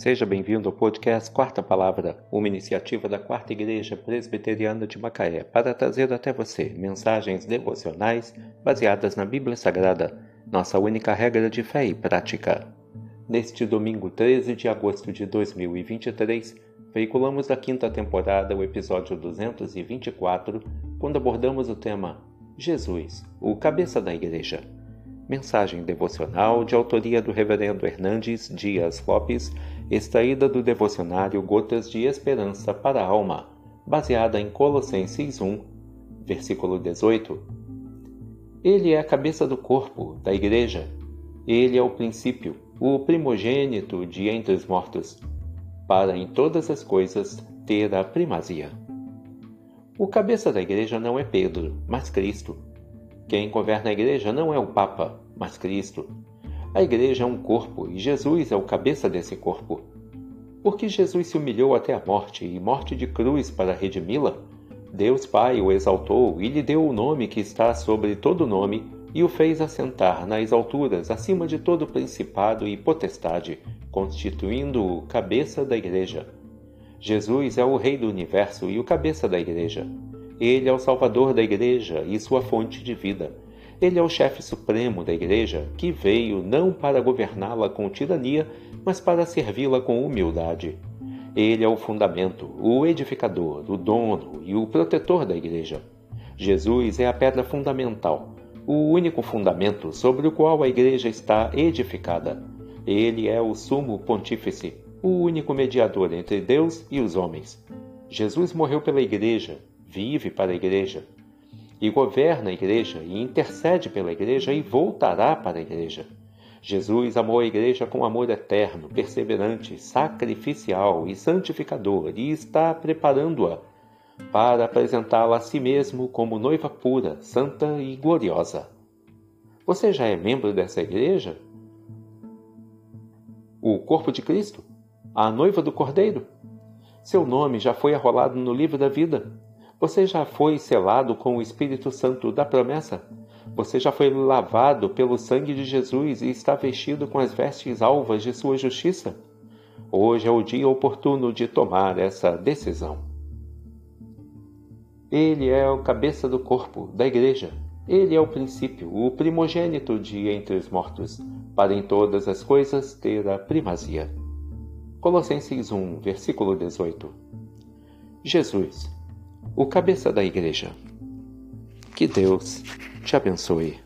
Seja bem-vindo ao podcast Quarta Palavra, uma iniciativa da Quarta Igreja Presbiteriana de Macaé para trazer até você mensagens devocionais baseadas na Bíblia Sagrada, nossa única regra de fé e prática. Neste domingo 13 de agosto de 2023, veiculamos da quinta temporada o episódio 224, quando abordamos o tema Jesus, o cabeça da Igreja. Mensagem devocional de autoria do Reverendo Hernandes Dias Lopes, extraída do devocionário Gotas de Esperança para a Alma, baseada em Colossenses 1, versículo 18. Ele é a cabeça do corpo, da Igreja. Ele é o princípio, o primogênito de entre os mortos, para em todas as coisas ter a primazia. O cabeça da Igreja não é Pedro, mas Cristo quem governa a igreja não é o Papa, mas Cristo. A igreja é um corpo e Jesus é o cabeça desse corpo. Porque Jesus se humilhou até a morte e morte de cruz para redimi-la, Deus Pai o exaltou e lhe deu o nome que está sobre todo nome e o fez assentar nas alturas acima de todo principado e potestade, constituindo-o cabeça da igreja. Jesus é o Rei do universo e o cabeça da igreja. Ele é o Salvador da Igreja e sua fonte de vida. Ele é o chefe supremo da Igreja, que veio não para governá-la com tirania, mas para servi-la com humildade. Ele é o fundamento, o edificador, o dono e o protetor da Igreja. Jesus é a pedra fundamental, o único fundamento sobre o qual a Igreja está edificada. Ele é o sumo pontífice, o único mediador entre Deus e os homens. Jesus morreu pela Igreja vive para a igreja, e governa a igreja, e intercede pela igreja, e voltará para a igreja. Jesus amou a igreja com amor eterno, perseverante, sacrificial e santificador, e está preparando-a para apresentá-la a si mesmo como noiva pura, santa e gloriosa. Você já é membro dessa igreja? O corpo de Cristo? A noiva do Cordeiro? Seu nome já foi arrolado no livro da vida. Você já foi selado com o Espírito Santo da promessa? Você já foi lavado pelo sangue de Jesus e está vestido com as vestes alvas de sua justiça? Hoje é o dia oportuno de tomar essa decisão. Ele é o cabeça do corpo, da igreja. Ele é o princípio, o primogênito de entre os mortos, para em todas as coisas ter a primazia. Colossenses 1, versículo 18. Jesus o cabeça da igreja. Que Deus te abençoe.